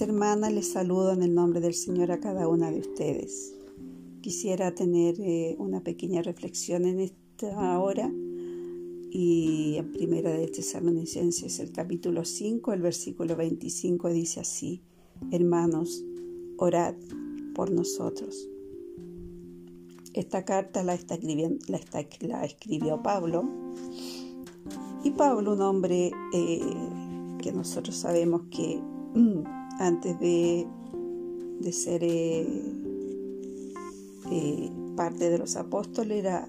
Hermanas, les saludo en el nombre del Señor a cada una de ustedes. Quisiera tener eh, una pequeña reflexión en esta hora y en primera de Tesalonicenses, el capítulo 5, el versículo 25 dice así, hermanos, orad por nosotros. Esta carta la, está la, la escribió Pablo y Pablo, un hombre eh, que nosotros sabemos que antes de, ser eh, eh, parte de los apóstoles, era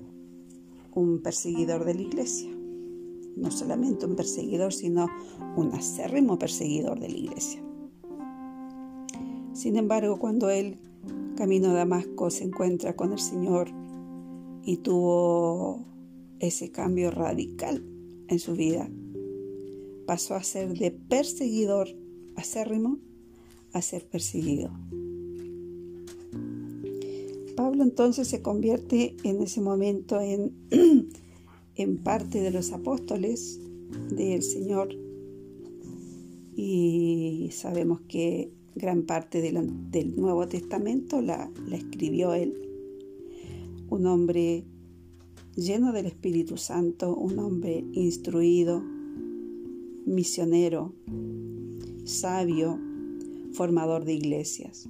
un perseguidor de la iglesia. No solamente un perseguidor, sino un acérrimo perseguidor de la iglesia. Sin embargo, cuando él, camino a Damasco, se encuentra con el Señor y tuvo ese cambio radical en su vida, pasó a ser de perseguidor acérrimo a ser perseguido. Pablo entonces se convierte en ese momento en, en parte de los apóstoles del Señor y sabemos que gran parte del, Nuevo Testamento la, la escribió él. Un hombre lleno del Espíritu Santo, un hombre instruido, misionero, sabio, formador de iglesias.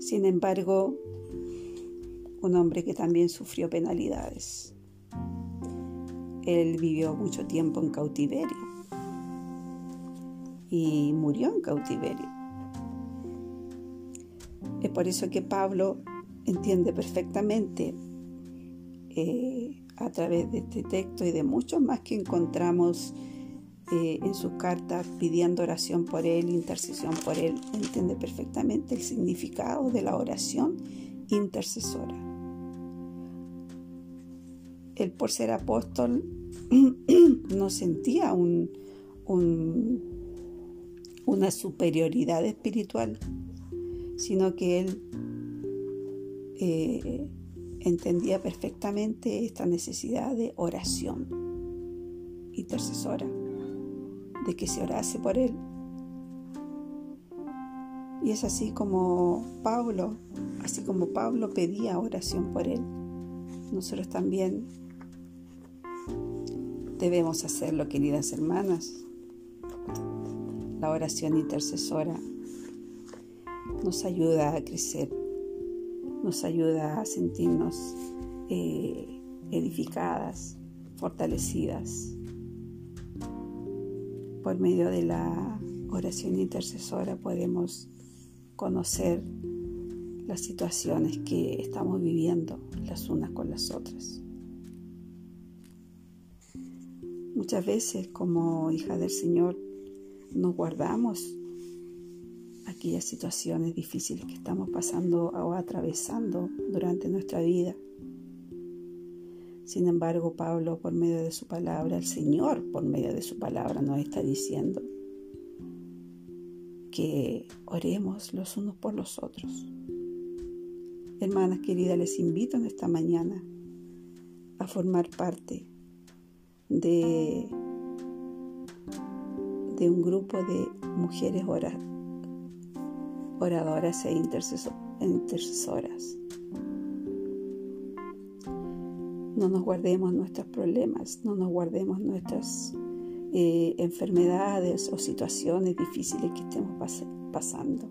Sin embargo, un hombre que también sufrió penalidades. Él vivió mucho tiempo en cautiverio y murió en cautiverio. Es por eso que Pablo entiende perfectamente eh, a través de este texto y de muchos más que encontramos eh, en sus cartas pidiendo oración por él, intercesión por él, entiende perfectamente el significado de la oración intercesora. Él por ser apóstol no sentía un, una superioridad espiritual, sino que él eh, entendía perfectamente esta necesidad de oración intercesora de que se orase por él. Y es así como Pablo, así como Pablo pedía oración por él, nosotros también debemos hacerlo, queridas hermanas. La oración intercesora nos ayuda a crecer, nos ayuda a sentirnos eh, edificadas, fortalecidas por medio de la oración intercesora podemos conocer las situaciones que estamos viviendo las unas con las otras. Muchas veces como hija del Señor nos guardamos aquellas situaciones difíciles que estamos pasando o atravesando durante nuestra vida sin embargo, Pablo, por medio de su palabra, el Señor, por medio de su palabra, nos está diciendo que oremos los unos por los otros. Hermanas queridas, les invito en esta mañana a formar parte de, de un grupo de mujeres oradoras e intercesoras no nos guardemos nuestros problemas, no nos guardemos nuestras eh, enfermedades o situaciones difíciles que estemos pasando.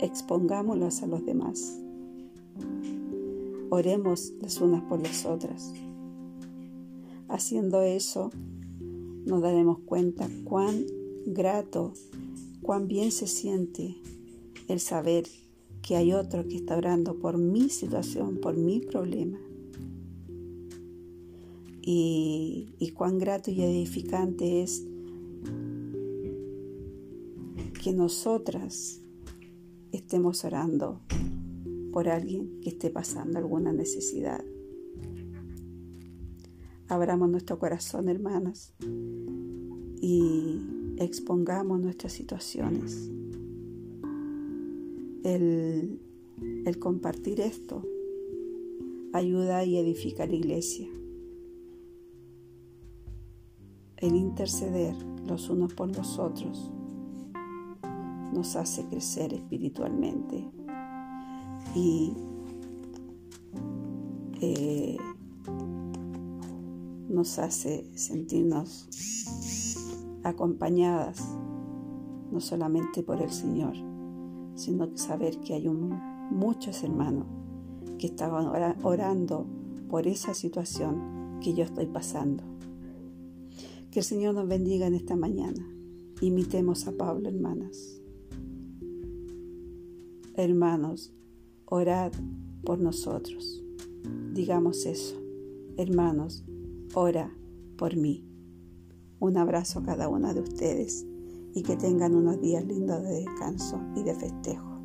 Expongámoslas a los demás. Oremos las unas por las otras. Haciendo eso, nos daremos cuenta cuán grato, cuán bien se siente el saber que hay otro que está orando por mi situación, por mi problema y, cuán grato y edificante es que nosotras estemos orando por alguien que esté pasando alguna necesidad. Abramos nuestro corazón, hermanas, y expongamos nuestras situaciones. El, el compartir esto ayuda y edifica la iglesia el interceder los unos por los otros nos hace crecer espiritualmente y eh, nos hace sentirnos acompañadas no solamente por el Señor, sino saber que hay muchos hermanos que estaban orando por esa situación que yo estoy pasando. Que el Señor nos bendiga en esta mañana. Imitemos a Pablo, hermanas. Hermanos, orad por nosotros. Digamos eso. Hermanos, ora por mí. Un abrazo a cada una de ustedes y que tengan unos días lindos de descanso y de festejo.